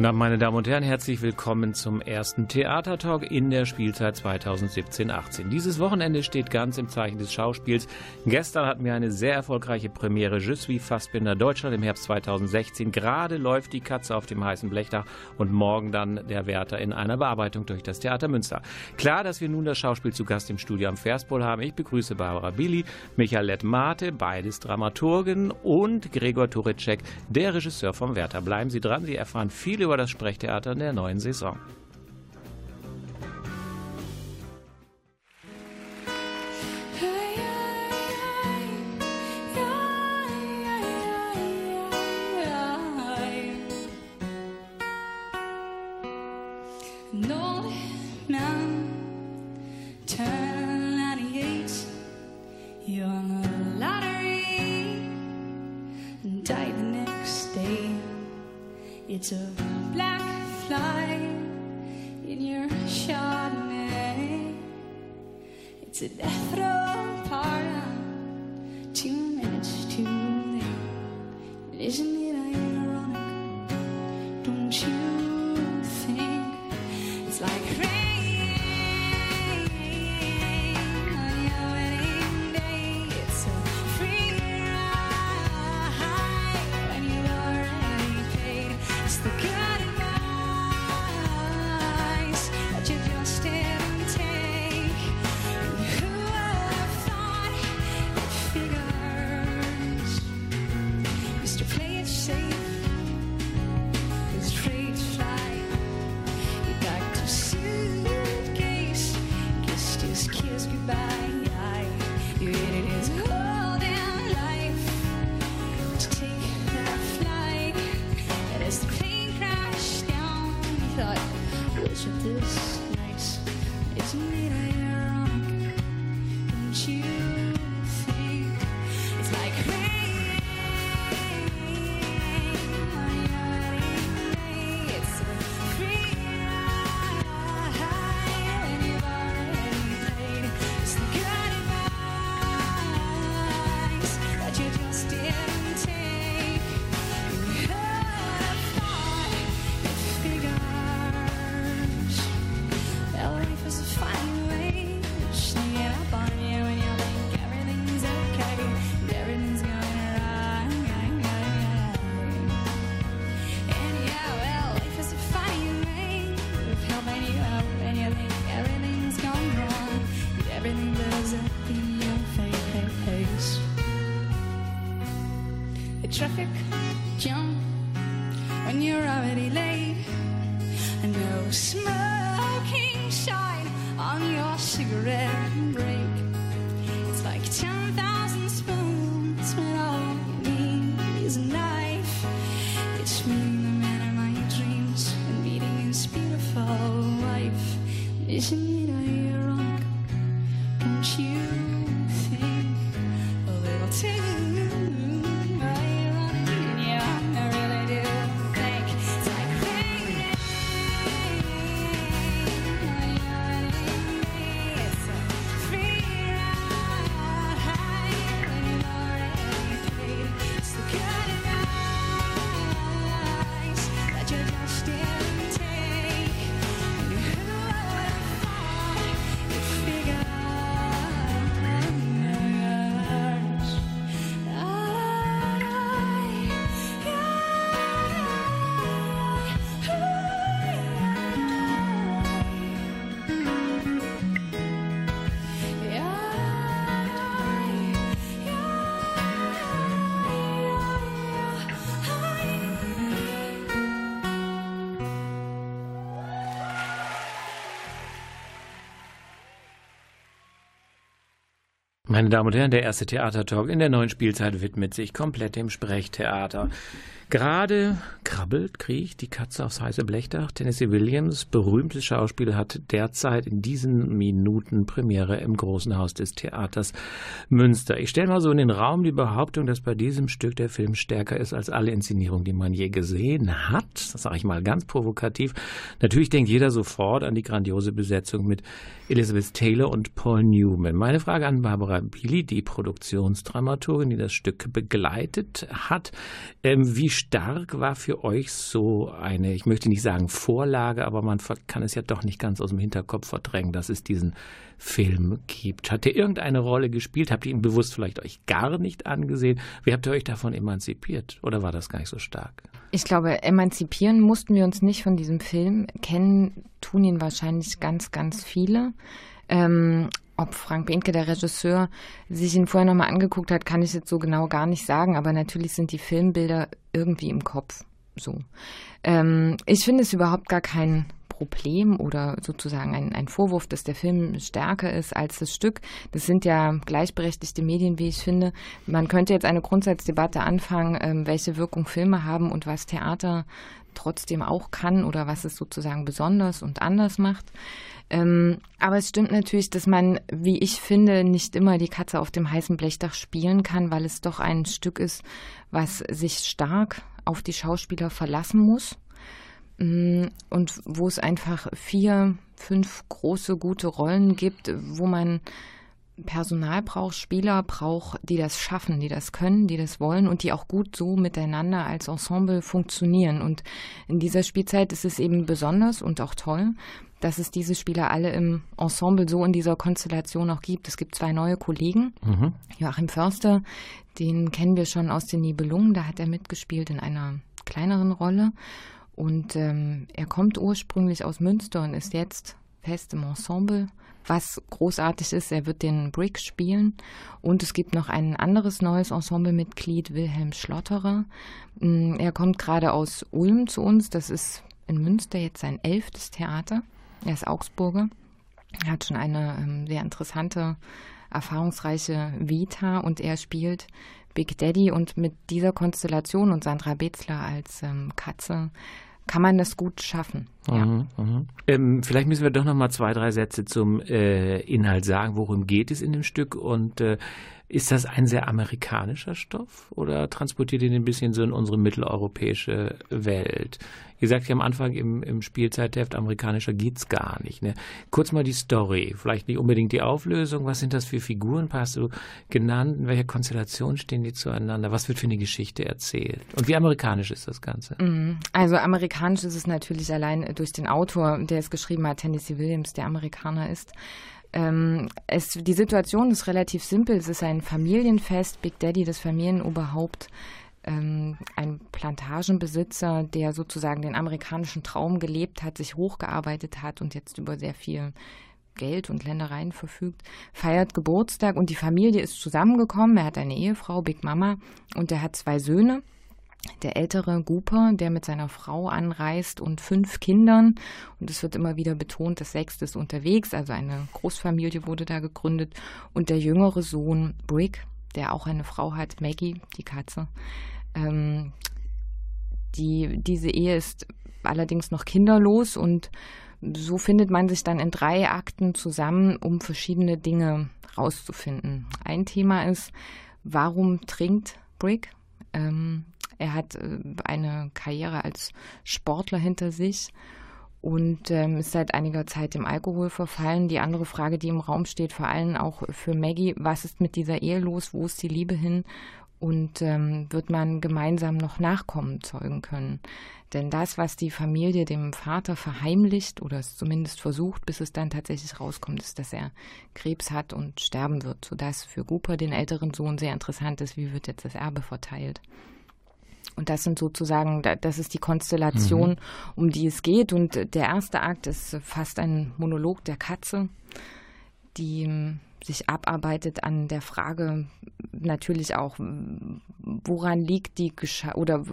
Guten Abend, meine Damen und Herren, herzlich willkommen zum ersten Theatertalk in der Spielzeit 2017-18. Dieses Wochenende steht ganz im Zeichen des Schauspiels. Gestern hatten wir eine sehr erfolgreiche Premiere Je suis Fassbinder Deutschland im Herbst 2016. Gerade läuft die Katze auf dem heißen Blechdach und morgen dann der Wärter in einer Bearbeitung durch das Theater Münster. Klar, dass wir nun das Schauspiel zu Gast im Studio am Verspol haben. Ich begrüße Barbara Billy, Michaelette Mate, beides Dramaturgen und Gregor Turitschek, der Regisseur vom Wärter. Bleiben Sie dran, Sie erfahren viel viel über das Sprechtheater in der neuen Saison. It's It's a death row pardon. Two minutes too late. Isn't it ironic? Don't you think it's like rain on your wedding day? It's a free ride when you already paid. It's the me. Meine Damen und Herren, der erste Theatertalk in der neuen Spielzeit widmet sich komplett dem Sprechtheater. Gerade krabbelt, kriecht die Katze aufs heiße Blechdach. Tennessee Williams, berühmtes Schauspiel, hat derzeit in diesen Minuten Premiere im Großen Haus des Theaters Münster. Ich stelle mal so in den Raum die Behauptung, dass bei diesem Stück der Film stärker ist als alle Inszenierungen, die man je gesehen hat. Das sage ich mal ganz provokativ. Natürlich denkt jeder sofort an die grandiose Besetzung mit Elizabeth Taylor und Paul Newman. Meine Frage an Barbara Billy, die Produktionsdramaturgin, die das Stück begleitet hat. Ähm, wie stark war für euch so eine, ich möchte nicht sagen Vorlage, aber man kann es ja doch nicht ganz aus dem Hinterkopf verdrängen, dass es diesen Film gibt. Hat der irgendeine Rolle gespielt? Habt ihr ihn bewusst vielleicht euch gar nicht angesehen? Wie habt ihr euch davon emanzipiert? Oder war das gar nicht so stark? Ich glaube, emanzipieren mussten wir uns nicht von diesem Film. Kennen tun ihn wahrscheinlich ganz, ganz viele. Ähm, ob Frank Behnke, der Regisseur, sich ihn vorher nochmal angeguckt hat, kann ich jetzt so genau gar nicht sagen, aber natürlich sind die Filmbilder irgendwie im Kopf so. Ähm, ich finde es überhaupt gar kein Problem oder sozusagen ein, ein Vorwurf, dass der Film stärker ist als das Stück. Das sind ja gleichberechtigte Medien, wie ich finde. Man könnte jetzt eine Grundsatzdebatte anfangen, ähm, welche Wirkung Filme haben und was Theater trotzdem auch kann oder was es sozusagen besonders und anders macht. Ähm, aber es stimmt natürlich, dass man, wie ich finde, nicht immer die Katze auf dem heißen Blechdach spielen kann, weil es doch ein Stück ist, was sich stark auf die Schauspieler verlassen muss mm, und wo es einfach vier, fünf große, gute Rollen gibt, wo man Personal braucht, Spieler braucht, die das schaffen, die das können, die das wollen und die auch gut so miteinander als Ensemble funktionieren. Und in dieser Spielzeit ist es eben besonders und auch toll, dass es diese Spieler alle im Ensemble so in dieser Konstellation auch gibt. Es gibt zwei neue Kollegen. Mhm. Joachim Förster, den kennen wir schon aus den Nibelungen, da hat er mitgespielt in einer kleineren Rolle. Und ähm, er kommt ursprünglich aus Münster und ist jetzt fest im Ensemble. Was großartig ist, er wird den Brick spielen. Und es gibt noch ein anderes neues Ensemblemitglied, Wilhelm Schlotterer. Mm, er kommt gerade aus Ulm zu uns. Das ist in Münster jetzt sein elftes Theater. Er ist Augsburger. Er hat schon eine ähm, sehr interessante, erfahrungsreiche Vita und er spielt Big Daddy und mit dieser Konstellation und Sandra Betzler als ähm, Katze kann man das gut schaffen. Ja. Mhm, mh. ähm, vielleicht müssen wir doch noch mal zwei, drei Sätze zum äh, Inhalt sagen. Worum geht es in dem Stück und äh, ist das ein sehr amerikanischer Stoff oder transportiert ihr den ein bisschen so in unsere mitteleuropäische Welt? Ihr sagt ja am Anfang im, im Spielzeitheft, amerikanischer geht's gar nicht. Ne? Kurz mal die Story, vielleicht nicht unbedingt die Auflösung. Was sind das für Figuren? Hast du genannt? In welcher Konstellation stehen die zueinander? Was wird für eine Geschichte erzählt? Und wie amerikanisch ist das Ganze? Mhm. Also amerikanisch ist es natürlich allein durch den Autor, der es geschrieben hat, Tennessee Williams, der Amerikaner ist. Ähm, es, die Situation ist relativ simpel. Es ist ein Familienfest. Big Daddy, das Familienoberhaupt, ähm, ein Plantagenbesitzer, der sozusagen den amerikanischen Traum gelebt hat, sich hochgearbeitet hat und jetzt über sehr viel Geld und Ländereien verfügt, feiert Geburtstag und die Familie ist zusammengekommen. Er hat eine Ehefrau, Big Mama, und er hat zwei Söhne der ältere Gooper, der mit seiner Frau anreist und fünf Kindern. Und es wird immer wieder betont, das sechste ist unterwegs, also eine Großfamilie wurde da gegründet. Und der jüngere Sohn Brick, der auch eine Frau hat, Maggie, die Katze. Ähm, die, diese Ehe ist allerdings noch kinderlos und so findet man sich dann in drei Akten zusammen, um verschiedene Dinge rauszufinden. Ein Thema ist, warum trinkt Brick? Ähm, er hat äh, eine Karriere als Sportler hinter sich und ähm, ist seit einiger Zeit dem Alkohol verfallen. Die andere Frage, die im Raum steht, vor allem auch für Maggie, was ist mit dieser Ehe los? Wo ist die Liebe hin? Und ähm, wird man gemeinsam noch Nachkommen zeugen können? Denn das, was die Familie dem Vater verheimlicht oder es zumindest versucht, bis es dann tatsächlich rauskommt, ist, dass er Krebs hat und sterben wird, sodass für Cooper, den älteren Sohn, sehr interessant ist, wie wird jetzt das Erbe verteilt. Und das sind sozusagen, das ist die Konstellation, mhm. um die es geht. Und der erste Akt ist fast ein Monolog der Katze, die ähm, sich abarbeitet an der Frage natürlich auch, woran liegt die Gesche oder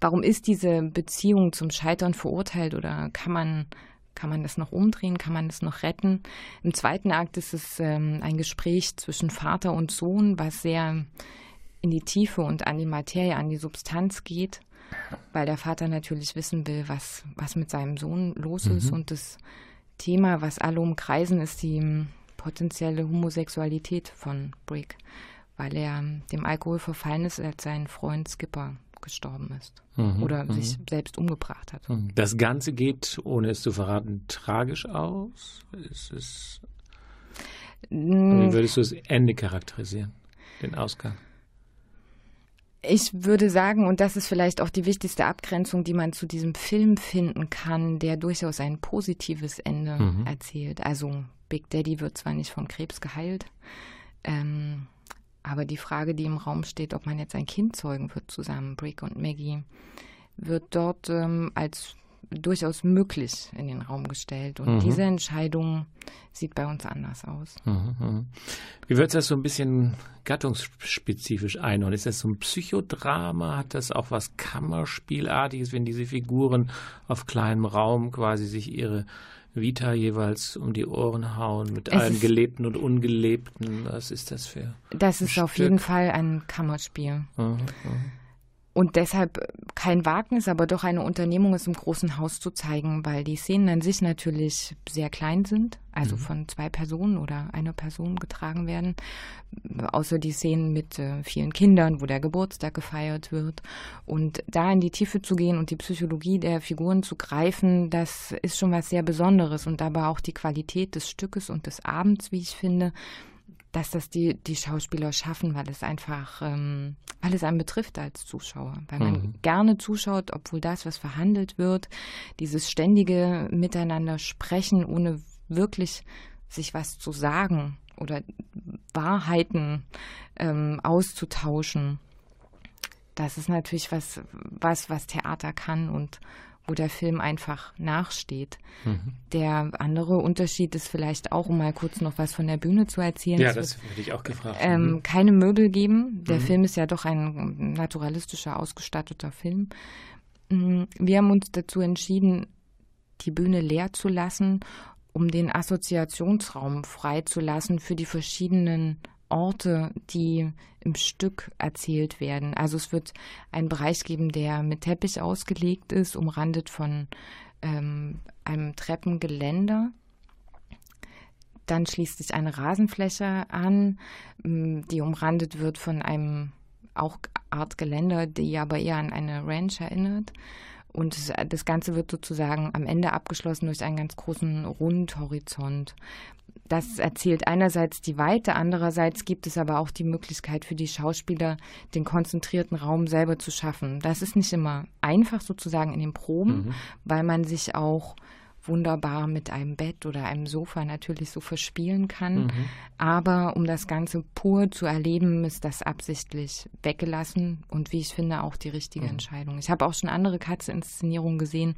warum ist diese Beziehung zum Scheitern verurteilt oder kann man kann man das noch umdrehen? Kann man das noch retten? Im zweiten Akt ist es ähm, ein Gespräch zwischen Vater und Sohn, was sehr in die Tiefe und an die Materie, an die Substanz geht. weil der Vater natürlich wissen will, was, was mit seinem Sohn los ist. Mhm. Und das Thema, was alle umkreisen, ist die hm, potenzielle Homosexualität von Brick, weil er hm, dem Alkohol verfallen ist, als sein Freund Skipper gestorben ist mhm, oder mhm. sich selbst umgebracht hat. Mhm. Das Ganze geht, ohne es zu verraten, tragisch aus. Ist es, wie würdest du das Ende charakterisieren, den Ausgang? Ich würde sagen, und das ist vielleicht auch die wichtigste Abgrenzung, die man zu diesem Film finden kann, der durchaus ein positives Ende mhm. erzählt. Also Big Daddy wird zwar nicht von Krebs geheilt, ähm, aber die Frage, die im Raum steht, ob man jetzt ein Kind zeugen wird zusammen, Brick und Maggie, wird dort ähm, als durchaus möglich in den Raum gestellt. Und mhm. diese Entscheidung sieht bei uns anders aus. Mhm, mhm. Wie wird das so ein bisschen gattungsspezifisch einordnen? Ist das so ein Psychodrama? Hat das auch was Kammerspielartiges, wenn diese Figuren auf kleinem Raum quasi sich ihre Vita jeweils um die Ohren hauen mit es allen Gelebten und Ungelebten? Was ist das für? Das ist Stück? auf jeden Fall ein Kammerspiel. Mhm, mhm und deshalb kein Wagnis, aber doch eine Unternehmung, es im großen Haus zu zeigen, weil die Szenen an sich natürlich sehr klein sind, also mhm. von zwei Personen oder einer Person getragen werden, außer die Szenen mit äh, vielen Kindern, wo der Geburtstag gefeiert wird. Und da in die Tiefe zu gehen und die Psychologie der Figuren zu greifen, das ist schon was sehr Besonderes und dabei auch die Qualität des Stückes und des Abends, wie ich finde, dass das die, die Schauspieler schaffen, weil es einfach, ähm, weil es einen betrifft als Zuschauer, weil man mhm. gerne zuschaut, obwohl das, was verhandelt wird, dieses ständige Miteinander sprechen, ohne wirklich sich was zu sagen oder Wahrheiten ähm, auszutauschen. Das ist natürlich was, was, was Theater kann und wo der Film einfach nachsteht. Mhm. Der andere Unterschied ist vielleicht auch, um mal kurz noch was von der Bühne zu erzählen. Ja, das hätte ich auch gefragt. Ähm, mhm. Keine Möbel geben. Der mhm. Film ist ja doch ein naturalistischer, ausgestatteter Film. Mm, wir haben uns dazu entschieden, die Bühne leer zu lassen, um den Assoziationsraum freizulassen für die verschiedenen Orte, die im Stück erzählt werden. Also es wird einen Bereich geben, der mit Teppich ausgelegt ist, umrandet von ähm, einem Treppengeländer. Dann schließt sich eine Rasenfläche an, die umrandet wird von einem auch Art Geländer, die aber eher an eine Ranch erinnert. Und das Ganze wird sozusagen am Ende abgeschlossen durch einen ganz großen Rundhorizont. Das erzählt einerseits die Weite, andererseits gibt es aber auch die Möglichkeit für die Schauspieler, den konzentrierten Raum selber zu schaffen. Das ist nicht immer einfach sozusagen in den Proben, mhm. weil man sich auch wunderbar mit einem Bett oder einem Sofa natürlich so verspielen kann. Mhm. Aber um das Ganze pur zu erleben, ist das absichtlich weggelassen und wie ich finde auch die richtige mhm. Entscheidung. Ich habe auch schon andere Katze-Inszenierungen gesehen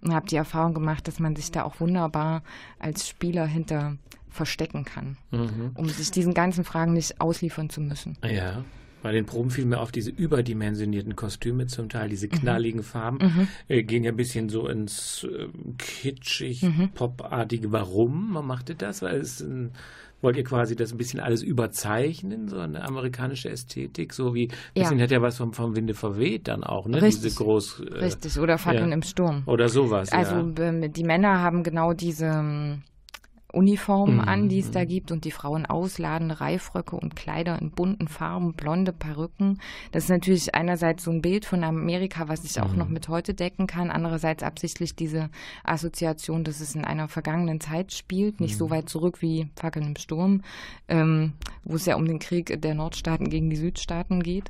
und habe die Erfahrung gemacht, dass man sich da auch wunderbar als Spieler hinter verstecken kann, mhm. um sich diesen ganzen Fragen nicht ausliefern zu müssen. Ja. Bei den Proben fiel mir auf diese überdimensionierten Kostüme, zum Teil diese mhm. knalligen mhm. Farben, mhm. Äh, gehen ja ein bisschen so ins äh, kitschig, mhm. popartige. Warum man machte das? Weil es ein, wollt ihr quasi das ein bisschen alles überzeichnen, so eine amerikanische Ästhetik, so wie, ein bisschen ja. hat ja was vom, vom Winde verweht dann auch, ne? Richtig, diese groß. Äh, Richtig, oder Fackeln ja. im Sturm. Oder sowas, Also ja. Ähm, die Männer haben genau diese ähm, Uniformen mhm. an, die es da gibt und die Frauen ausladende Reifröcke und Kleider in bunten Farben, blonde Perücken. Das ist natürlich einerseits so ein Bild von Amerika, was ich auch mhm. noch mit heute decken kann, andererseits absichtlich diese Assoziation, dass es in einer vergangenen Zeit spielt, nicht mhm. so weit zurück wie Fackeln im Sturm, ähm, wo es ja um den Krieg der Nordstaaten gegen die Südstaaten geht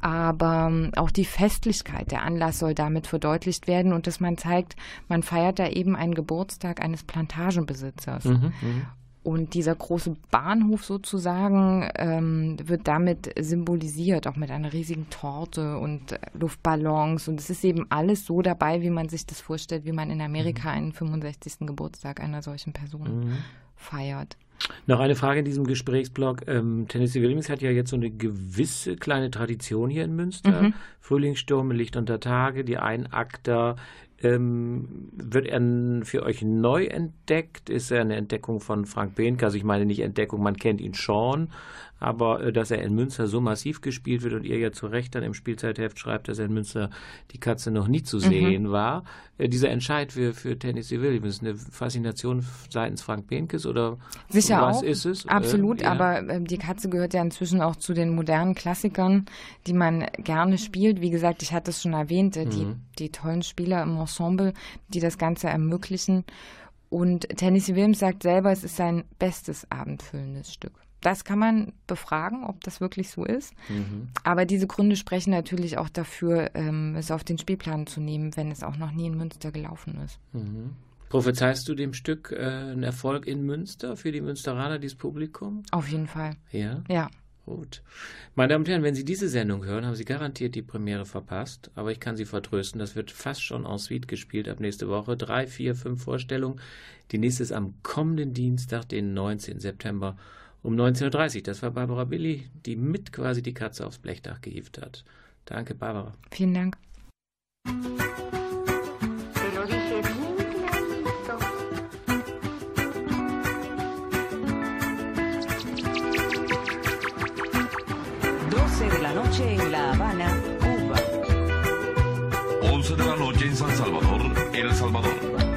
aber ähm, auch die Festlichkeit der Anlass soll damit verdeutlicht werden und dass man zeigt, man feiert da eben einen Geburtstag eines Plantagenbesitzers. Mhm, mhm. und dieser große Bahnhof sozusagen ähm, wird damit symbolisiert, auch mit einer riesigen Torte und äh, Luftballons. Und es ist eben alles so dabei, wie man sich das vorstellt, wie man in Amerika mhm. einen 65. Geburtstag einer solchen Person mhm. feiert. Noch eine Frage in diesem Gesprächsblock. Ähm, Tennessee Williams hat ja jetzt so eine gewisse kleine Tradition hier in Münster. Mhm. Frühlingssturm, Licht unter Tage, die Einakter. Ähm, wird er für euch neu entdeckt? Ist er eine Entdeckung von Frank Behnke? Also ich meine nicht Entdeckung, man kennt ihn schon, aber äh, dass er in Münster so massiv gespielt wird und ihr ja zu Recht dann im Spielzeitheft schreibt, dass er in Münster die Katze noch nie zu sehen mhm. war. Äh, dieser Entscheid für, für Tennessee Williams, eine Faszination seitens Frank Benkes oder Sicher was auch. ist es? Absolut, äh, ja. aber äh, die Katze gehört ja inzwischen auch zu den modernen Klassikern, die man gerne spielt. Wie gesagt, ich hatte es schon erwähnt, äh, die, mhm. die tollen Spieler im Ensemble, die das Ganze ermöglichen. Und Tennessee Williams sagt selber, es ist sein bestes abendfüllendes Stück. Das kann man befragen, ob das wirklich so ist. Mhm. Aber diese Gründe sprechen natürlich auch dafür, ähm, es auf den Spielplan zu nehmen, wenn es auch noch nie in Münster gelaufen ist. Mhm. Prophezeist du dem Stück äh, einen Erfolg in Münster für die Münsteraner, dieses Publikum? Auf jeden Fall. Ja? Ja. Gut. Meine Damen und Herren, wenn Sie diese Sendung hören, haben Sie garantiert die Premiere verpasst. Aber ich kann Sie vertrösten, das wird fast schon en suite gespielt ab nächste Woche. Drei, vier, fünf Vorstellungen. Die nächste ist am kommenden Dienstag, den 19. September um 19.30 Uhr. Das war Barbara Billy, die mit quasi die Katze aufs Blechdach gehievt hat. Danke, Barbara. Vielen Dank. Noche en La Habana, Cuba. 11 de la noche en San Salvador, El Salvador.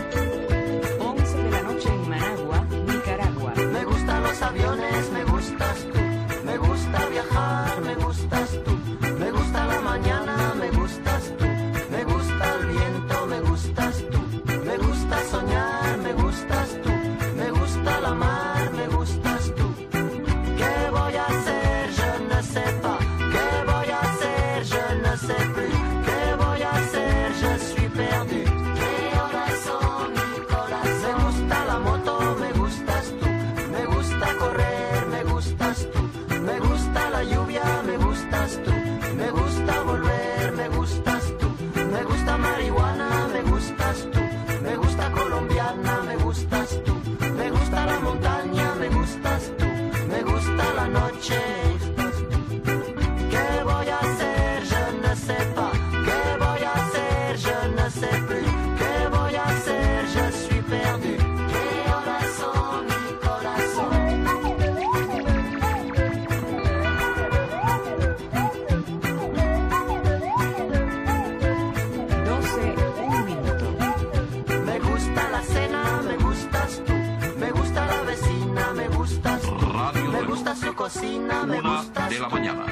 la mañana.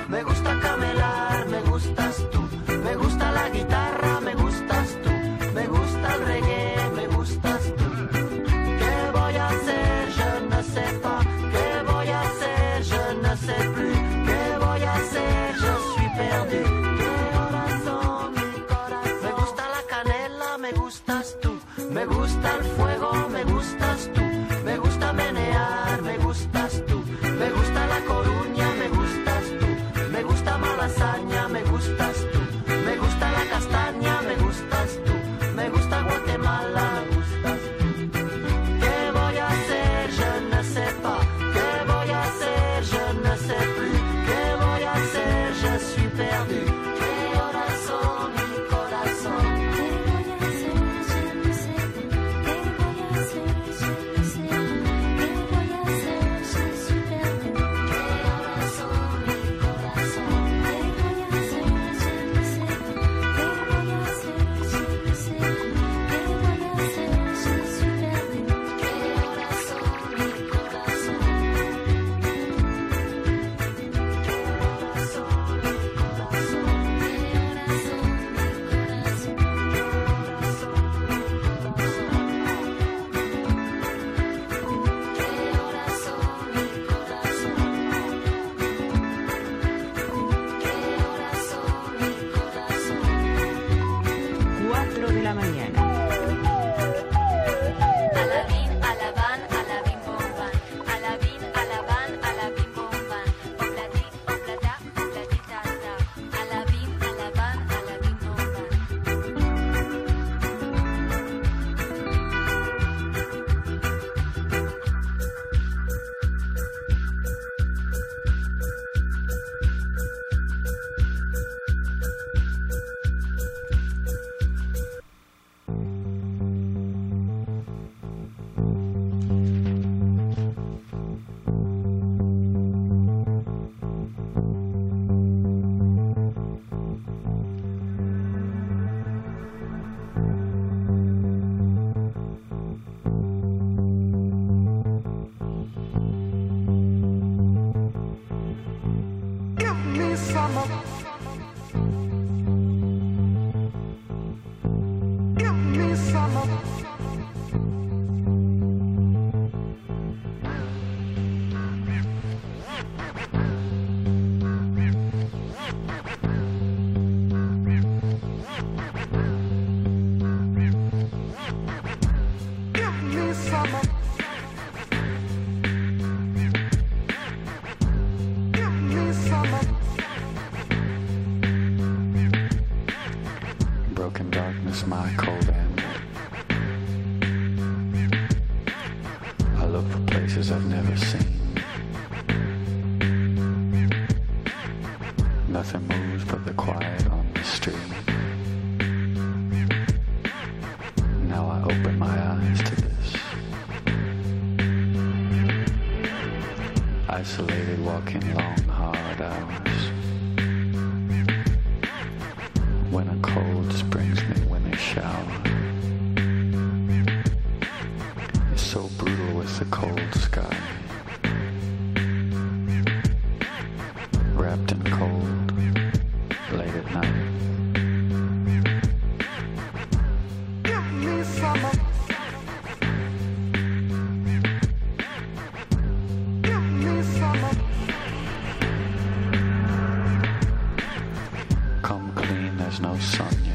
no sun.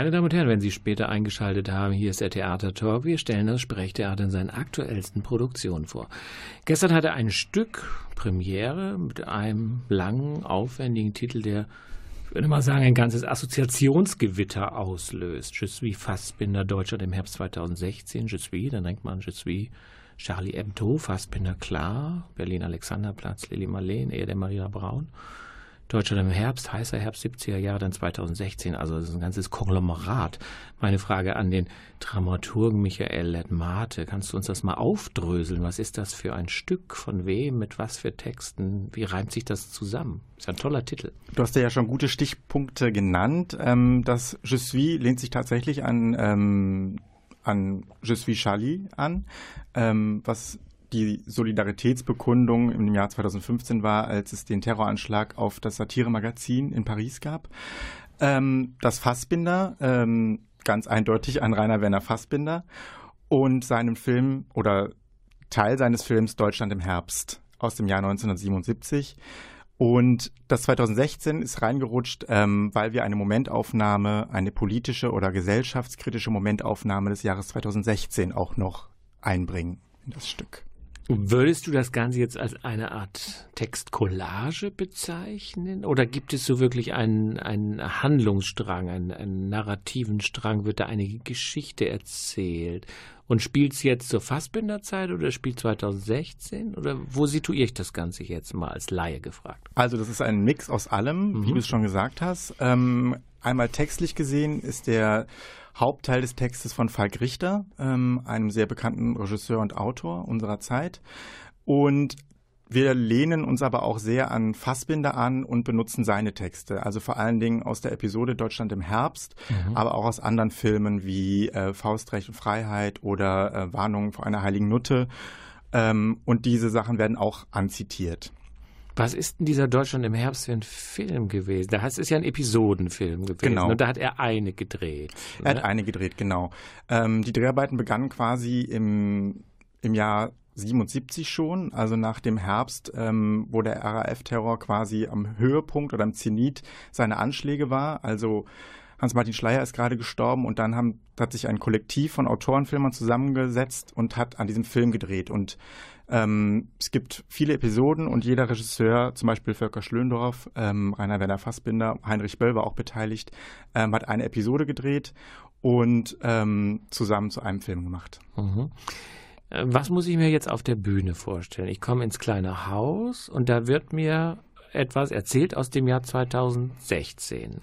Meine Damen und Herren, wenn Sie später eingeschaltet haben, hier ist der Theater. Wir stellen das Sprechtheater in seinen aktuellsten Produktionen vor. Gestern hatte ein Stück Premiere mit einem langen, aufwendigen Titel, der, ich würde mal sagen, ein ganzes Assoziationsgewitter auslöst. Je suis Fassbinder Deutschland im Herbst 2016. Je suis, dann denkt man Je suis Charlie Hebdo, Fassbinder klar, Berlin Alexanderplatz, Lili Marleen, Ehe der Maria Braun. Deutschland im Herbst, heißer Herbst 70er Jahre, dann 2016. Also das ist ein ganzes Konglomerat. Meine Frage an den Dramaturgen Michael Ledmate. Kannst du uns das mal aufdröseln? Was ist das für ein Stück? Von wem? Mit was für Texten? Wie reimt sich das zusammen? Ist ein toller Titel. Du hast ja schon gute Stichpunkte genannt. Ähm, das Je suis lehnt sich tatsächlich an ähm, an Je suis Charlie an, ähm, was die Solidaritätsbekundung im Jahr 2015 war, als es den Terroranschlag auf das Satiremagazin in Paris gab. Ähm, das Fassbinder, ähm, ganz eindeutig an Rainer Werner Fassbinder und seinem Film oder Teil seines Films Deutschland im Herbst aus dem Jahr 1977. Und das 2016 ist reingerutscht, ähm, weil wir eine Momentaufnahme, eine politische oder gesellschaftskritische Momentaufnahme des Jahres 2016 auch noch einbringen in das Stück. Würdest du das Ganze jetzt als eine Art Textcollage bezeichnen? Oder gibt es so wirklich einen, einen Handlungsstrang, einen, einen narrativen Strang? Wird da eine Geschichte erzählt? Und spielt es jetzt zur Fassbinderzeit oder spielt 2016? Oder wo situiere ich das Ganze jetzt mal als Laie gefragt? Also das ist ein Mix aus allem, Mhm. wie du es schon gesagt hast. Ähm, einmal textlich gesehen ist der Hauptteil des Textes von Falk Richter, ähm, einem sehr bekannten Regisseur und Autor unserer Zeit. Und wir lehnen uns aber auch sehr an Fassbinder an und benutzen seine Texte. Also vor allen Dingen aus der Episode Deutschland im Herbst, aber auch aus anderen Filmen wie äh, Faustrecht und Freiheit oder äh, Warnung vor einer heiligen Nutte. Ähm, und diese Sachen werden auch anzitiert. Was ist denn dieser Deutschland im Herbst für ein Film gewesen? Da heißt es ja ein Episodenfilm gewesen. Genau. Und da hat er eine gedreht. Er hat ne? eine gedreht, genau. Ähm, die Dreharbeiten begannen quasi im, im Jahr 77 schon, also nach dem Herbst, ähm, wo der RAF-Terror quasi am Höhepunkt oder am Zenit seiner Anschläge war. Also Hans-Martin Schleyer ist gerade gestorben und dann haben, hat sich ein Kollektiv von Autorenfilmern zusammengesetzt und hat an diesem Film gedreht. Und ähm, es gibt viele Episoden und jeder Regisseur, zum Beispiel Völker Schlöndorff, ähm, Rainer Werner Fassbinder, Heinrich Böll war auch beteiligt, ähm, hat eine Episode gedreht und ähm, zusammen zu einem Film gemacht. Mhm. Äh, Was muss ich mir jetzt auf der Bühne vorstellen? Ich komme ins kleine Haus und da wird mir etwas erzählt aus dem Jahr 2016.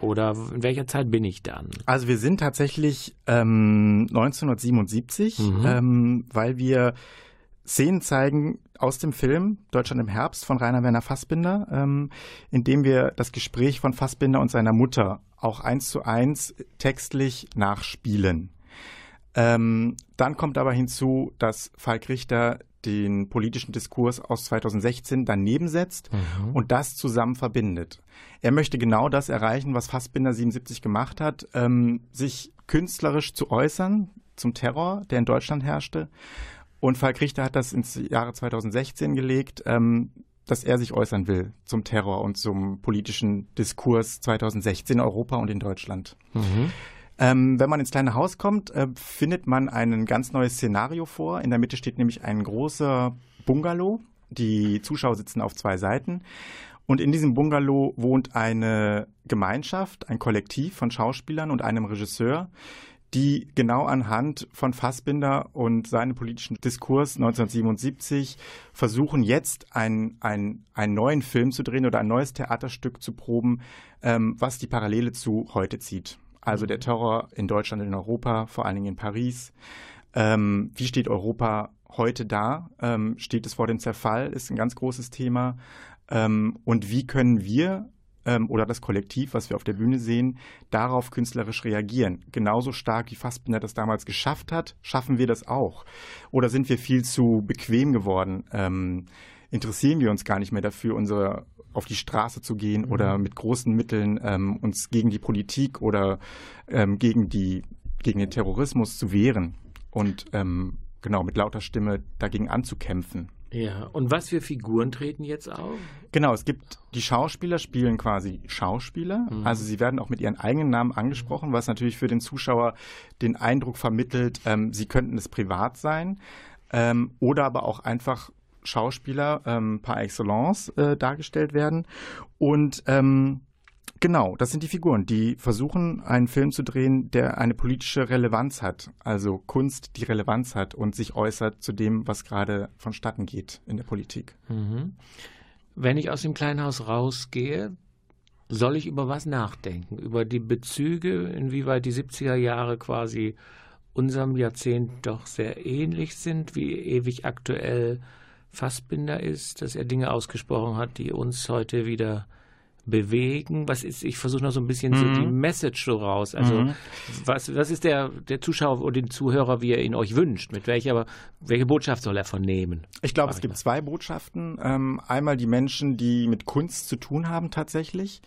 Oder in welcher Zeit bin ich dann? Also wir sind tatsächlich ähm, 1977, Mhm. ähm, weil wir Szenen zeigen aus dem Film Deutschland im Herbst von Rainer Werner Fassbinder, ähm, in dem wir das Gespräch von Fassbinder und seiner Mutter auch eins zu eins textlich nachspielen. Ähm, dann kommt aber hinzu, dass Falk Richter den politischen Diskurs aus 2016 daneben setzt und das zusammen verbindet. Er möchte genau das erreichen, was Fassbinder 77 gemacht hat, ähm, sich künstlerisch zu äußern zum Terror, der in Deutschland herrschte. Und Falk Richter hat das ins Jahre 2016 gelegt, ähm, dass er sich äußern will zum Terror und zum politischen Diskurs 2016 in Europa und in Deutschland. Ähm, wenn man ins kleine Haus kommt, äh, findet man ein ganz neues Szenario vor. In der Mitte steht nämlich ein großer Bungalow. Die Zuschauer sitzen auf zwei Seiten. Und in diesem Bungalow wohnt eine Gemeinschaft, ein Kollektiv von Schauspielern und einem Regisseur, die genau anhand von Fassbinder und seinem politischen Diskurs 1977 versuchen jetzt ein, ein, einen neuen Film zu drehen oder ein neues Theaterstück zu proben, ähm, was die Parallele zu heute zieht. Also der Terror in Deutschland und in Europa, vor allen Dingen in Paris. Ähm, wie steht Europa heute da? Ähm, steht es vor dem Zerfall? Ist ein ganz großes Thema. Ähm, und wie können wir ähm, oder das Kollektiv, was wir auf der Bühne sehen, darauf künstlerisch reagieren? Genauso stark wie Fassbinder das damals geschafft hat, schaffen wir das auch? Oder sind wir viel zu bequem geworden? Ähm, interessieren wir uns gar nicht mehr dafür, unsere auf die Straße zu gehen oder mit großen Mitteln ähm, uns gegen die Politik oder ähm, gegen die gegen den Terrorismus zu wehren und ähm, genau mit lauter Stimme dagegen anzukämpfen. Ja, und was für Figuren treten jetzt auf? Genau, es gibt die Schauspieler spielen quasi Schauspieler, also sie werden auch mit ihren eigenen Namen angesprochen, was natürlich für den Zuschauer den Eindruck vermittelt, ähm, sie könnten es privat sein ähm, oder aber auch einfach Schauspieler ähm, par excellence äh, dargestellt werden. Und ähm, Genau, das sind die Figuren, die versuchen, einen Film zu drehen, der eine politische Relevanz hat, also Kunst, die Relevanz hat und sich äußert zu dem, was gerade vonstatten geht in der Politik. Mhm. Wenn ich aus dem kleinen Haus rausgehe, soll ich über was nachdenken? Über die Bezüge, inwieweit die 70er Jahre quasi unserem Jahrzehnt doch sehr ähnlich sind, wie ewig aktuell Fassbinder ist, dass er Dinge ausgesprochen hat, die uns heute wieder bewegen. Was ist, ich versuche noch so ein bisschen so die Message so raus. Also was, was ist der, der Zuschauer oder den Zuhörer, wie er ihn euch wünscht? Mit welcher, welche Botschaft soll er vernehmen? Ich glaube, es gibt mal. zwei Botschaften. Ähm, einmal die Menschen, die mit Kunst zu tun haben tatsächlich.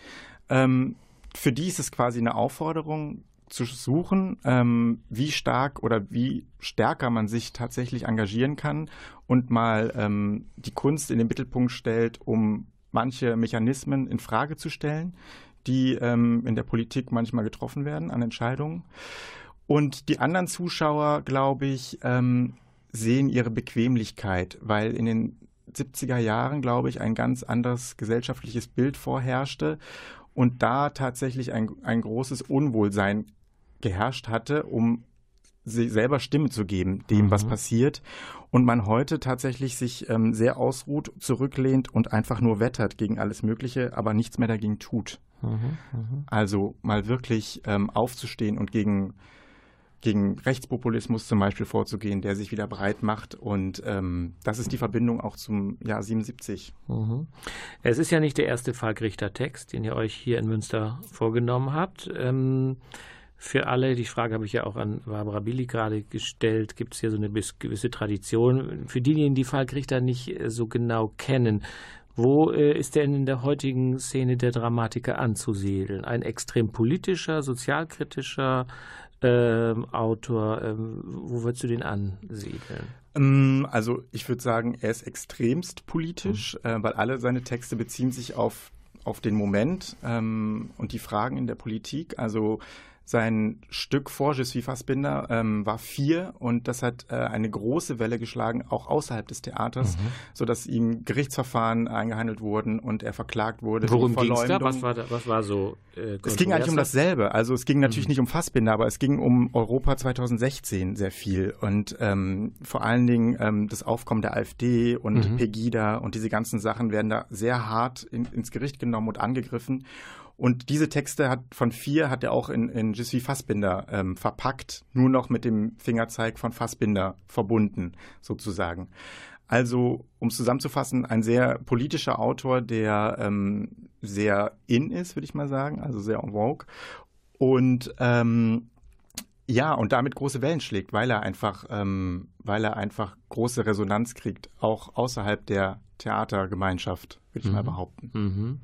Ähm, für die ist es quasi eine Aufforderung zu suchen, ähm, wie stark oder wie stärker man sich tatsächlich engagieren kann und mal ähm, die Kunst in den Mittelpunkt stellt, um manche Mechanismen in Frage zu stellen, die ähm, in der Politik manchmal getroffen werden an Entscheidungen. Und die anderen Zuschauer, glaube ich, ähm, sehen ihre Bequemlichkeit, weil in den 70er Jahren, glaube ich, ein ganz anderes gesellschaftliches Bild vorherrschte und da tatsächlich ein, ein großes Unwohlsein geherrscht hatte, um selber Stimme zu geben, dem, mhm. was passiert. Und man heute tatsächlich sich ähm, sehr ausruht, zurücklehnt und einfach nur wettert gegen alles Mögliche, aber nichts mehr dagegen tut. Mhm, mh. Also mal wirklich ähm, aufzustehen und gegen, gegen Rechtspopulismus zum Beispiel vorzugehen, der sich wieder breit macht. Und ähm, das ist die Verbindung auch zum Jahr 77. Mhm. Es ist ja nicht der erste Fall-Richter-Text, den ihr euch hier in Münster vorgenommen habt. Ähm, für alle, die Frage habe ich ja auch an Barbara Billy gerade gestellt, gibt es hier so eine gewisse Tradition. Für diejenigen, die Falkrichter nicht äh, so genau kennen, wo äh, ist er in der heutigen Szene der Dramatiker anzusiedeln? Ein extrem politischer, sozialkritischer äh, Autor, äh, wo würdest du den ansiedeln? Ähm, also ich würde sagen, er ist extremst politisch, mhm. äh, weil alle seine Texte beziehen sich auf, auf den Moment ähm, und die Fragen in der Politik. Also sein Stück vor Je suis Fassbinder ähm, war vier und das hat äh, eine große Welle geschlagen, auch außerhalb des Theaters, mhm. sodass ihm Gerichtsverfahren eingehandelt wurden und er verklagt wurde. Worum ging es da? Was war, da? was war so äh, Es ging eigentlich um dasselbe. Also es ging natürlich mhm. nicht um Fassbinder, aber es ging um Europa 2016 sehr viel und ähm, vor allen Dingen ähm, das Aufkommen der AfD und mhm. Pegida und diese ganzen Sachen werden da sehr hart in, ins Gericht genommen und angegriffen. Und diese Texte hat von vier hat er auch in, in Je suis Fassbinder ähm, verpackt, nur noch mit dem Fingerzeig von Fassbinder verbunden, sozusagen. Also, um es zusammenzufassen, ein sehr politischer Autor, der ähm, sehr in ist, würde ich mal sagen, also sehr en vogue. Und ähm, ja, und damit große Wellen schlägt, weil er einfach, ähm, weil er einfach große Resonanz kriegt, auch außerhalb der Theatergemeinschaft, würde ich mhm. mal behaupten. Mhm.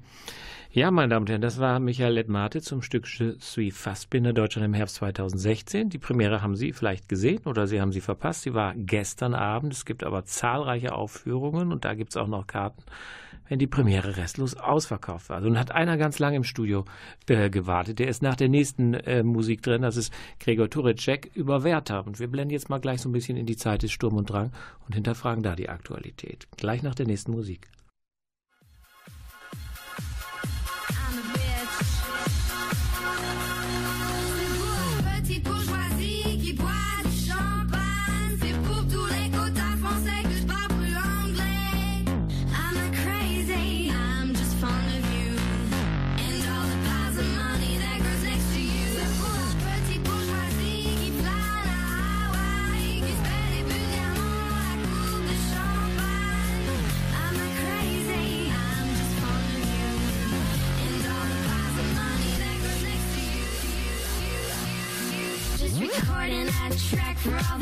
Ja, meine Damen und Herren, das war Michael Lettmate zum Stück Je suis Fassbinder Deutschland im Herbst 2016. Die Premiere haben Sie vielleicht gesehen oder Sie haben sie verpasst. Sie war gestern Abend. Es gibt aber zahlreiche Aufführungen und da gibt es auch noch Karten, wenn die Premiere restlos ausverkauft war. Also nun hat einer ganz lange im Studio äh, gewartet. Der ist nach der nächsten äh, Musik drin. Das ist Gregor Turecek über Werther. Und wir blenden jetzt mal gleich so ein bisschen in die Zeit des Sturm und Drang und hinterfragen da die Aktualität. Gleich nach der nächsten Musik.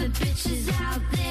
The bitches out there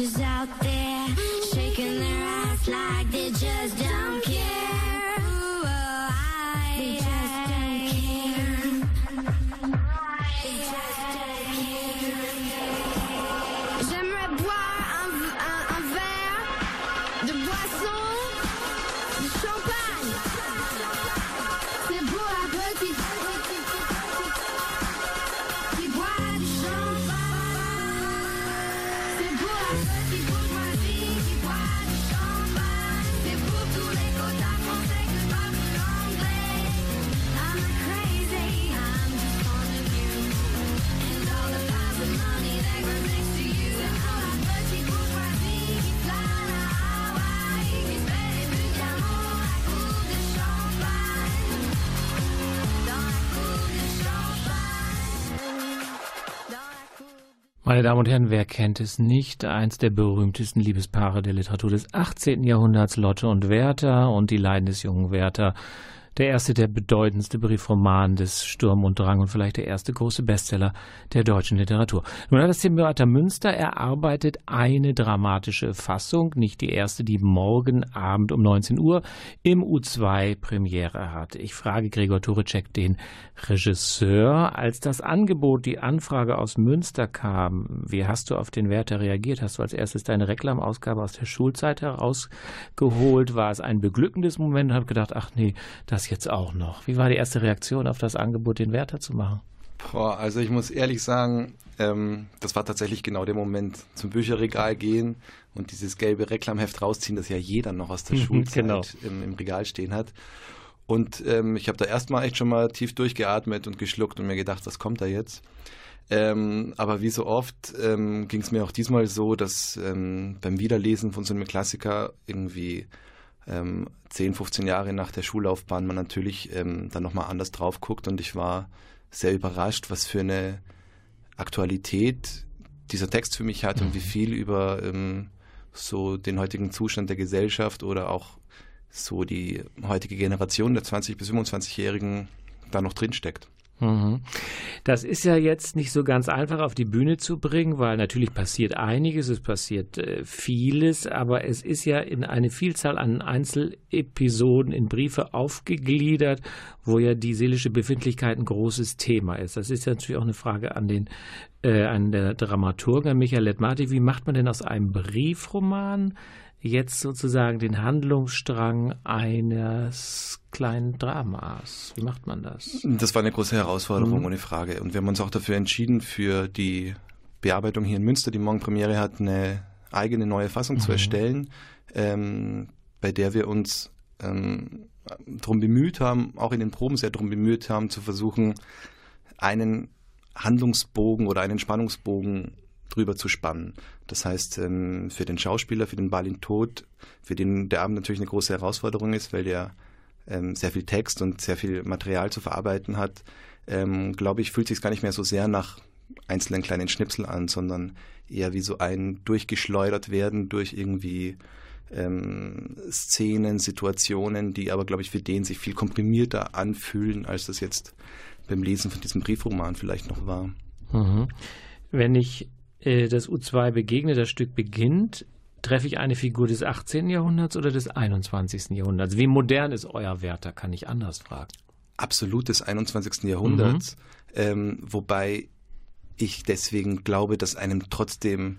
She's out there. Meine Damen und Herren, wer kennt es nicht? Eins der berühmtesten Liebespaare der Literatur des 18. Jahrhunderts, Lotte und Werther und die Leiden des jungen Werther. Der erste, der bedeutendste Briefroman des Sturm und Drang und vielleicht der erste große Bestseller der deutschen Literatur. Nun hat das Theater Münster erarbeitet eine dramatische Fassung, nicht die erste, die morgen Abend um 19 Uhr im U2 Premiere hat. Ich frage Gregor Turecek, den Regisseur, als das Angebot, die Anfrage aus Münster kam, wie hast du auf den Werther reagiert? Hast du als erstes deine Reklamausgabe aus der Schulzeit herausgeholt? War es ein beglückendes Moment? Und habe gedacht, ach nee, das jetzt auch noch. Wie war die erste Reaktion auf das Angebot, den Werther zu machen? Boah, also ich muss ehrlich sagen, ähm, das war tatsächlich genau der Moment, zum Bücherregal gehen und dieses gelbe Reklamheft rausziehen, das ja jeder noch aus der Mhm, Schulzeit genau. im, im Regal stehen hat. Und ähm, ich habe da erstmal echt schon mal tief durchgeatmet und geschluckt und mir gedacht, was kommt da jetzt? Ähm, aber wie so oft ähm, ging es mir auch diesmal so, dass ähm, beim Wiederlesen von so einem Klassiker irgendwie ähm, 10, 15 Jahre nach der Schullaufbahn man natürlich ähm, dann nochmal anders drauf guckt und ich war sehr überrascht, was für eine Aktualität dieser Text für mich hat und wie viel über ähm, so den heutigen Zustand der Gesellschaft oder auch so die heutige Generation der 20- bis 25-Jährigen da noch drin steckt. Mhm. Das ist ja jetzt nicht so ganz einfach auf die Bühne zu bringen, weil natürlich passiert einiges, es passiert äh, vieles, aber es ist ja in eine Vielzahl an Einzelepisoden in Briefe aufgegliedert, wo ja die seelische Befindlichkeit ein großes Thema ist. Das ist ja natürlich auch eine Frage an den äh, an der Dramaturger Michael Letmati. Wie macht man denn aus einem Briefroman jetzt sozusagen den Handlungsstrang eines kleinen Dramas? Wie macht man das? Das war eine große Herausforderung, Mhm. ohne Frage. Und wir haben uns auch dafür entschieden, für die Bearbeitung hier in Münster, die morgen Premiere hat, eine eigene neue Fassung zu Mhm. erstellen, ähm, bei der wir uns ähm, darum bemüht haben, auch in den Proben sehr darum bemüht haben, zu versuchen, einen Handlungsbogen oder einen Spannungsbogen drüber zu spannen. Das heißt, ähm, für den Schauspieler, für den Balin Tod, für den der Abend natürlich eine große Herausforderung ist, weil der ähm, sehr viel Text und sehr viel Material zu verarbeiten hat, ähm, glaube ich, fühlt sich gar nicht mehr so sehr nach einzelnen kleinen Schnipsel an, sondern eher wie so ein durchgeschleudert werden durch irgendwie ähm, Szenen, Situationen, die aber, glaube ich, für den sich viel komprimierter anfühlen, als das jetzt beim Lesen von diesem Briefroman vielleicht noch war. Mhm. Wenn ich äh, das U2 begegne, das Stück beginnt, treffe ich eine Figur des 18. Jahrhunderts oder des 21. Jahrhunderts? Wie modern ist euer Werther, kann ich anders fragen. absolut des 21. Jahrhunderts, ähm, wobei ich deswegen glaube, dass einem trotzdem,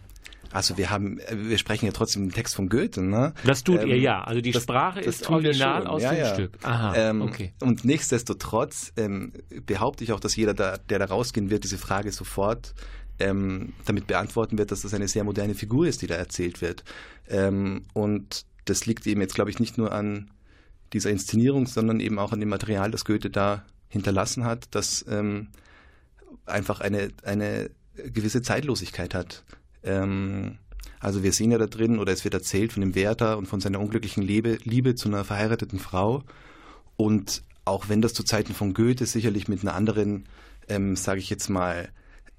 also wir haben, äh, wir sprechen ja trotzdem den Text von Goethe, ne? Das tut Ähm, ihr ja. Also die das- Sprache das ist original aus ja, dem ja. Stück. Aha, Ähm, okay. Und nichtsdestotrotz ähm, behaupte ich auch, dass jeder, da, der da rausgehen wird, diese Frage sofort ähm, damit beantworten wird, dass das eine sehr moderne Figur ist, die da erzählt wird. Ähm, und das liegt eben jetzt, glaube ich, nicht nur an dieser Inszenierung, sondern eben auch an dem Material, das Goethe da hinterlassen hat, das ähm, einfach eine, eine gewisse Zeitlosigkeit hat. Ähm, also wir sehen ja da drin, oder es wird erzählt von dem Werther und von seiner unglücklichen Liebe, Liebe zu einer verheirateten Frau. Und auch wenn das zu Zeiten von Goethe sicherlich mit einer anderen, ähm, sage ich jetzt mal,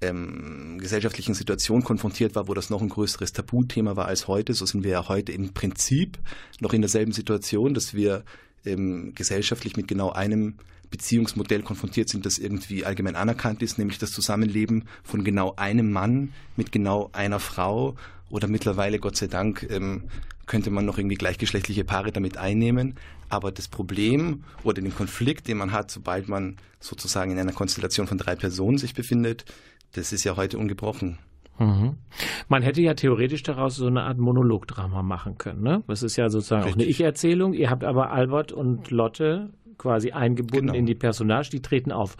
ähm, gesellschaftlichen Situation konfrontiert war, wo das noch ein größeres Tabuthema war als heute, so sind wir ja heute im Prinzip noch in derselben Situation, dass wir ähm, gesellschaftlich mit genau einem Beziehungsmodell konfrontiert sind, das irgendwie allgemein anerkannt ist, nämlich das Zusammenleben von genau einem Mann mit genau einer Frau oder mittlerweile, Gott sei Dank, ähm, könnte man noch irgendwie gleichgeschlechtliche Paare damit einnehmen. Aber das Problem oder den Konflikt, den man hat, sobald man sozusagen in einer Konstellation von drei Personen sich befindet, das ist ja heute ungebrochen. Mhm. Man hätte ja theoretisch daraus so eine Art Monologdrama machen können. Ne? Das ist ja sozusagen auch eine Richtig. Ich-Erzählung. Ihr habt aber Albert und Lotte quasi eingebunden Genau. in die Personage, die treten auf.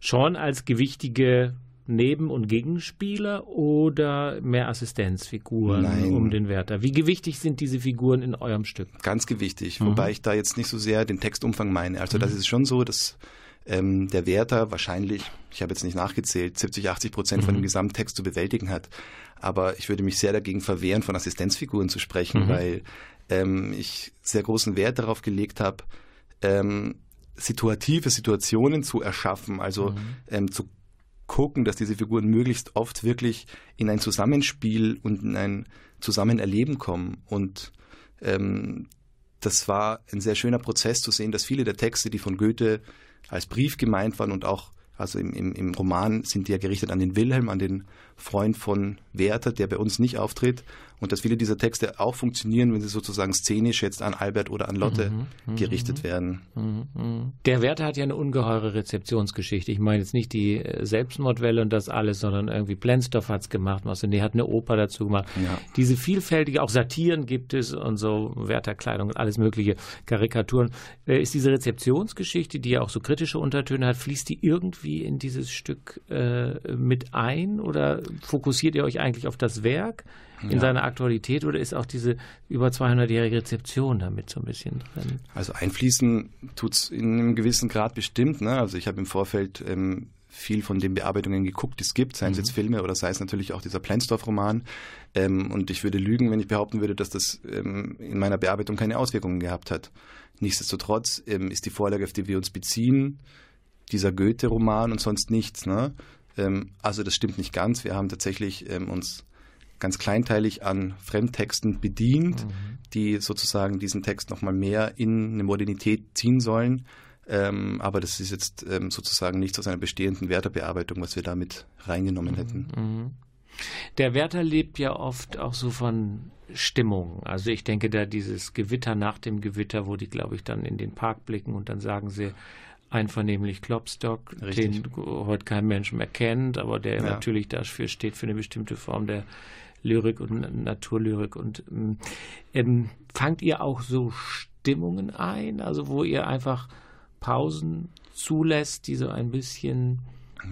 Schon als gewichtige Neben- und Gegenspieler oder mehr Assistenzfiguren Nein. um den Wärter? Wie gewichtig sind diese Figuren in eurem Stück? Ganz gewichtig, Mhm. wobei ich da jetzt nicht so sehr den Textumfang meine. Also das ist schon so, dass ähm, der Wärter wahrscheinlich, ich habe jetzt nicht nachgezählt, 70, 80 Prozent Mhm. von dem Gesamttext zu bewältigen hat. Aber ich würde mich sehr dagegen verwehren, von Assistenzfiguren zu sprechen, Mhm. weil ähm, ich sehr großen Wert darauf gelegt habe, ähm, situative Situationen zu erschaffen, also Mhm. ähm, zu gucken, dass diese Figuren möglichst oft wirklich in ein Zusammenspiel und in ein Zusammenerleben kommen. Und ähm, das war ein sehr schöner Prozess zu sehen, dass viele der Texte, die von Goethe als Brief gemeint waren und auch, also im, im, im Roman sind die ja gerichtet an den Wilhelm, an den Freund von Werther, der bei uns nicht auftritt. Und dass viele dieser Texte auch funktionieren, wenn sie sozusagen szenisch jetzt an Albert oder an Lotte gerichtet werden. Der Wärter hat ja eine ungeheure Rezeptionsgeschichte. Ich meine jetzt nicht die äh, Selbstmordwelle und das alles, sondern irgendwie Plenzdorf hat's gemacht, Massenet hat eine Oper dazu gemacht. Ja. Diese vielfältige, auch Satiren gibt es und so Wärterkleidung und alles mögliche, Karikaturen. Äh, Ist diese Rezeptionsgeschichte, die ja auch so kritische Untertöne hat, fließt die irgendwie in dieses Stück äh, mit ein oder fokussiert ihr euch eigentlich auf das Werk in Ja. seiner Aktualität oder ist auch diese über 200-jährige Rezeption damit so ein bisschen drin? Also einfließen tut's in einem gewissen Grad bestimmt. Ne? Also ich habe im Vorfeld ähm, viel von den Bearbeitungen geguckt, die es gibt, seien es jetzt Filme oder sei es natürlich auch dieser Pleinsdorf-Roman. Ähm, und ich würde lügen, wenn ich behaupten würde, dass das ähm, in meiner Bearbeitung keine Auswirkungen gehabt hat. Nichtsdestotrotz ähm, ist die Vorlage, auf die wir uns beziehen, dieser Goethe-Roman und sonst nichts. Ne? Ähm, also das stimmt nicht ganz. Wir haben tatsächlich ähm, uns ganz kleinteilig an Fremdtexten bedient, die sozusagen diesen Text nochmal mehr in eine Modernität ziehen sollen. Ähm, aber das ist jetzt ähm, sozusagen nichts aus einer bestehenden Wertebearbeitung, was wir damit reingenommen hätten. Der Werther lebt ja oft auch so von Stimmung. Also ich denke da dieses Gewitter nach dem Gewitter, wo die, glaube ich, dann in den Park blicken und dann sagen sie einvernehmlich Klopstock, Richtig. den heute kein Mensch mehr kennt, aber der Ja. natürlich dafür steht für eine bestimmte Form der Lyrik und Naturlyrik. Und ähm, ähm, fangt ihr auch so Stimmungen ein, also wo ihr einfach Pausen zulässt, die so ein bisschen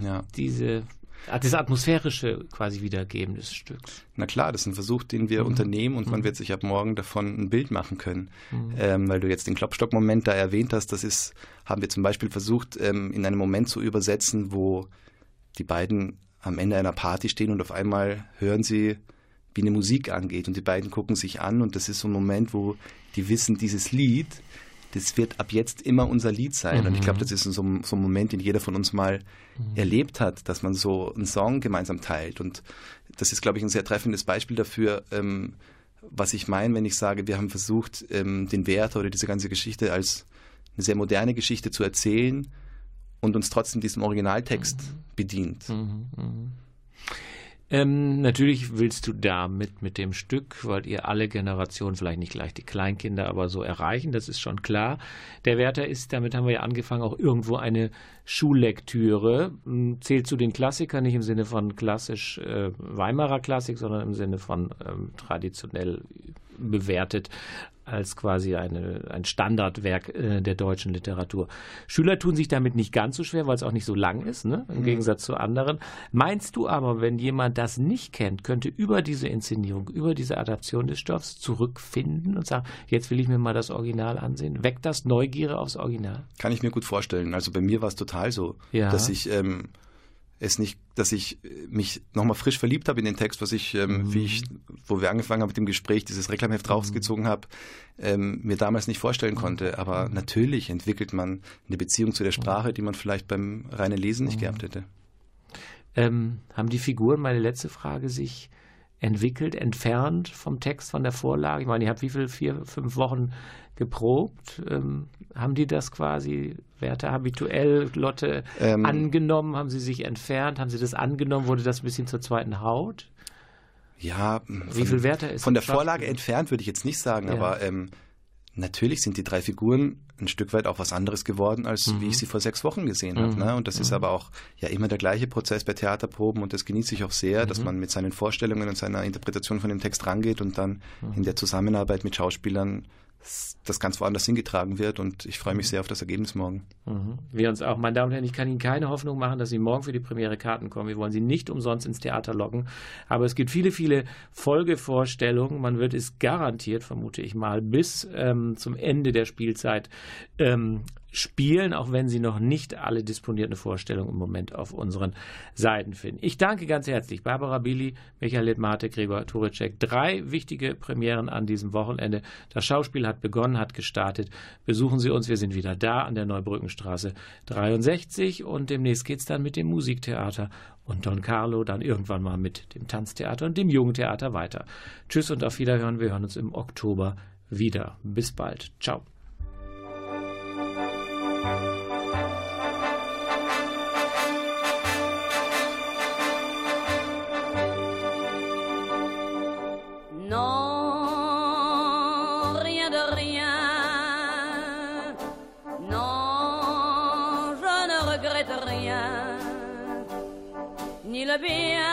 Ja. diese das atmosphärische quasi wiedergeben des Stücks. Na klar, das ist ein Versuch, den wir unternehmen und man wird sich ab morgen davon ein Bild machen können. Ähm, weil du jetzt den Klopstock-Moment da erwähnt hast, das ist, haben wir zum Beispiel versucht, ähm, in einem Moment zu übersetzen, wo die beiden am Ende einer Party stehen und auf einmal hören sie, wie eine Musik angeht und die beiden gucken sich an und das ist so ein Moment, wo die wissen, dieses Lied, das wird ab jetzt immer unser Lied sein. Und ich glaube, das ist so, ein- so ein Moment, den jeder von uns mal erlebt hat, dass man so einen Song gemeinsam teilt. Und das ist, glaube ich, ein sehr treffendes Beispiel dafür, ähm, was ich meine, wenn ich sage, wir haben versucht, ähm, den Werther oder diese ganze Geschichte als eine sehr moderne Geschichte zu erzählen und uns trotzdem diesem Originaltext bedient. Ähm, natürlich willst du damit mit dem Stück, weil ihr alle Generationen, vielleicht nicht gleich die Kleinkinder, aber so erreichen, das ist schon klar. Der Werther ist, damit haben wir ja angefangen, auch irgendwo eine Schullektüre. Hm, Zählt zu den Klassikern, nicht im Sinne von klassisch äh, Weimarer Klassik, sondern im Sinne von ähm, traditionell bewertet als quasi eine, ein Standardwerk äh, der deutschen Literatur. Schüler tun sich damit nicht ganz so schwer, weil es auch nicht so lang ist, ne? im Gegensatz zu anderen. Meinst du aber, wenn jemand das nicht kennt, könnte über diese Inszenierung, über diese Adaption des Stoffs zurückfinden und sagen, jetzt will ich mir mal das Original ansehen? Weckt das Neugier aufs Original? Kann ich mir gut vorstellen. Also bei mir war es total so, Ja. dass ich ähm, es nicht, dass ich äh, mich nochmal frisch verliebt habe in den Text, was ich, ähm, wie ich, wo wir angefangen haben mit dem Gespräch, dieses Reklamheft rausgezogen habe, ähm, mir damals nicht vorstellen konnte. Aber natürlich entwickelt man eine Beziehung zu der Sprache, die man vielleicht beim reinen Lesen nicht gehabt hätte. Ähm, haben die Figuren, meine letzte Frage, sich entwickelt, entfernt vom Text, von der Vorlage? Ich meine, ihr habt wie viel, vier, fünf Wochen geprobt? Ähm, haben die das quasi Werte habituell, Lotte, Ähm, angenommen? Haben Sie sich entfernt? Haben Sie das angenommen? Wurde das ein bisschen zur zweiten Haut? Ja, Wie viel Werte ist Von der? Vorlage entfernt würde ich jetzt nicht sagen, Ja. aber ähm, natürlich sind die drei Figuren ein Stück weit auch was anderes geworden, als Mhm. wie ich sie vor sechs Wochen gesehen habe. Ne? Und das ist aber auch ja immer der gleiche Prozess bei Theaterproben und das genieße ich auch sehr, Mhm. dass man mit seinen Vorstellungen und seiner Interpretation von dem Text rangeht und dann Mhm. in der Zusammenarbeit mit Schauspielern das ganz woanders hingetragen wird und ich freue mich sehr auf das Ergebnis morgen. Mhm. Wir uns auch. Meine Damen und Herren, ich kann Ihnen keine Hoffnung machen, dass Sie morgen für die Premiere Karten kommen. Wir wollen Sie nicht umsonst ins Theater locken. Aber es gibt viele, viele Folgevorstellungen. Man wird es garantiert, vermute ich mal, bis ähm, zum Ende der Spielzeit ähm, spielen, auch wenn Sie noch nicht alle disponierten Vorstellungen im Moment auf unseren Seiten finden. Ich danke ganz herzlich Barbara Billy, Michael Littmate, Gregor Turicek. Drei wichtige Premieren an diesem Wochenende. Das Schauspiel hat begonnen, hat gestartet. Besuchen Sie uns, wir sind wieder da an der Neubrückenstraße 63 und demnächst geht's dann mit dem Musiktheater und Don Carlo dann irgendwann mal mit dem Tanztheater und dem Jugendtheater weiter. Tschüss und auf Wiederhören. Wir hören uns im Oktober wieder. Bis bald. Ciao. había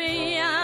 be.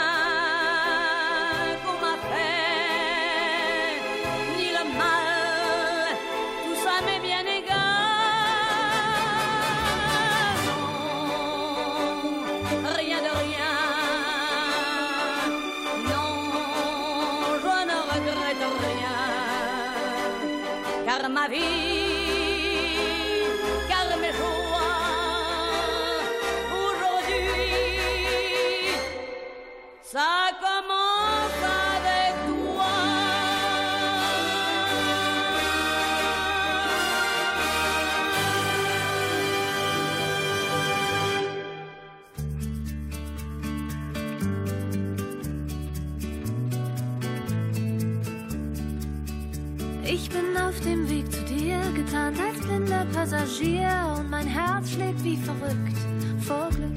Ich bin auf dem Weg zu dir, getarnt als blinder Passagier und mein Herz schlägt wie verrückt vor Glück.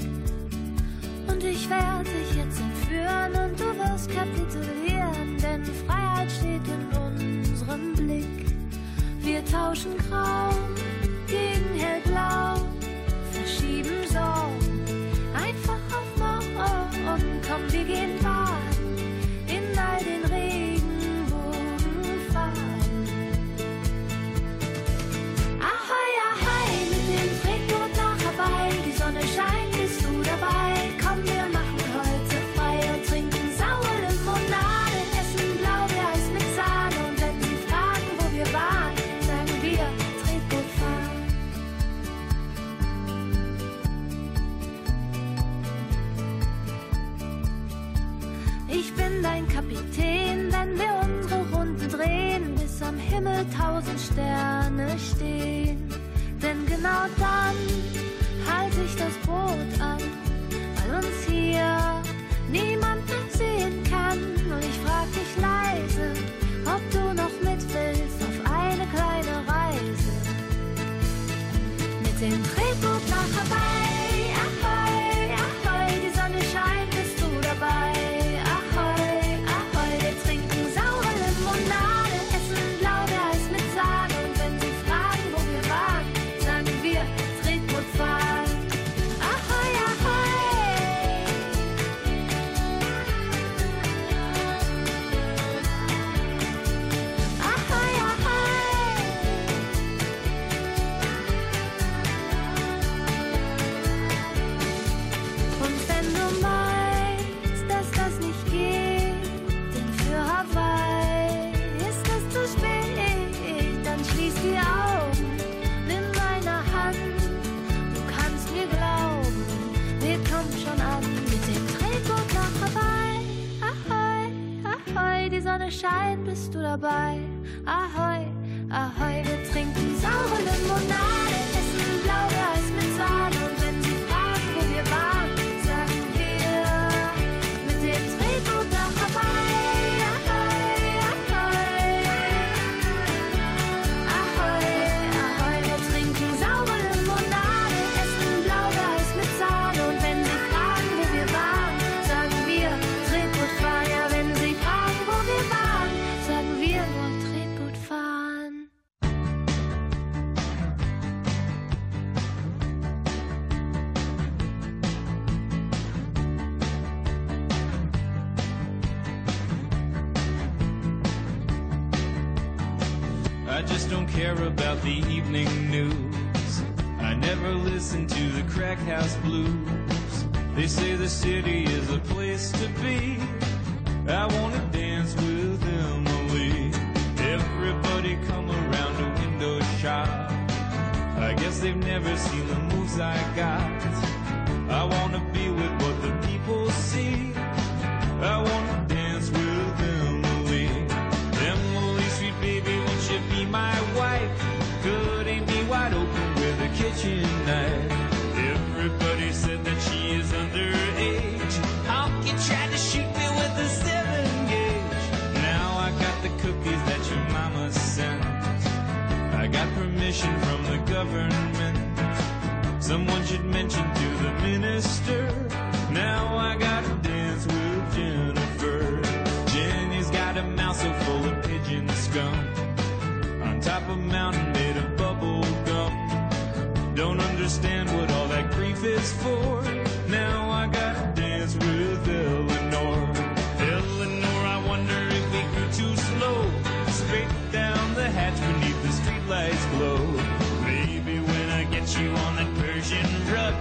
Und ich werde dich jetzt entführen und du wirst kapitulieren, denn Freiheit steht in unserem Blick. Wir tauschen Grau gegen hellblau, verschieben Sorgen Sterne stehen. Everybody said that she is underage. Honky tried to shoot me with a seven gauge. Now I got the cookies that your mama sent. I got permission from the government. Someone should mention to the minister. Now I gotta dance with Jennifer. Jenny's got a mouth so full of pigeon scum. On top of a mountain made of don't understand what all that grief is for. Now I gotta dance with Eleanor. Eleanor, I wonder if we grew too slow. Straight down the hatch beneath the streetlights glow. Maybe when I get you on that Persian rug,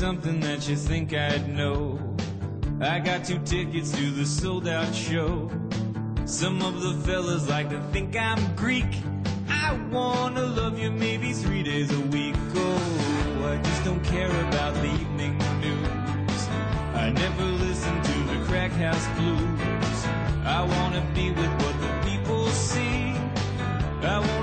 something that you think I'd know. I got two tickets to the sold out show. Some of the fellas like to think I'm Greek. I wanna love you maybe three days a week. Oh, I just don't care about the evening news. I never listen to the crack house blues. I wanna be with what the people see. I wanna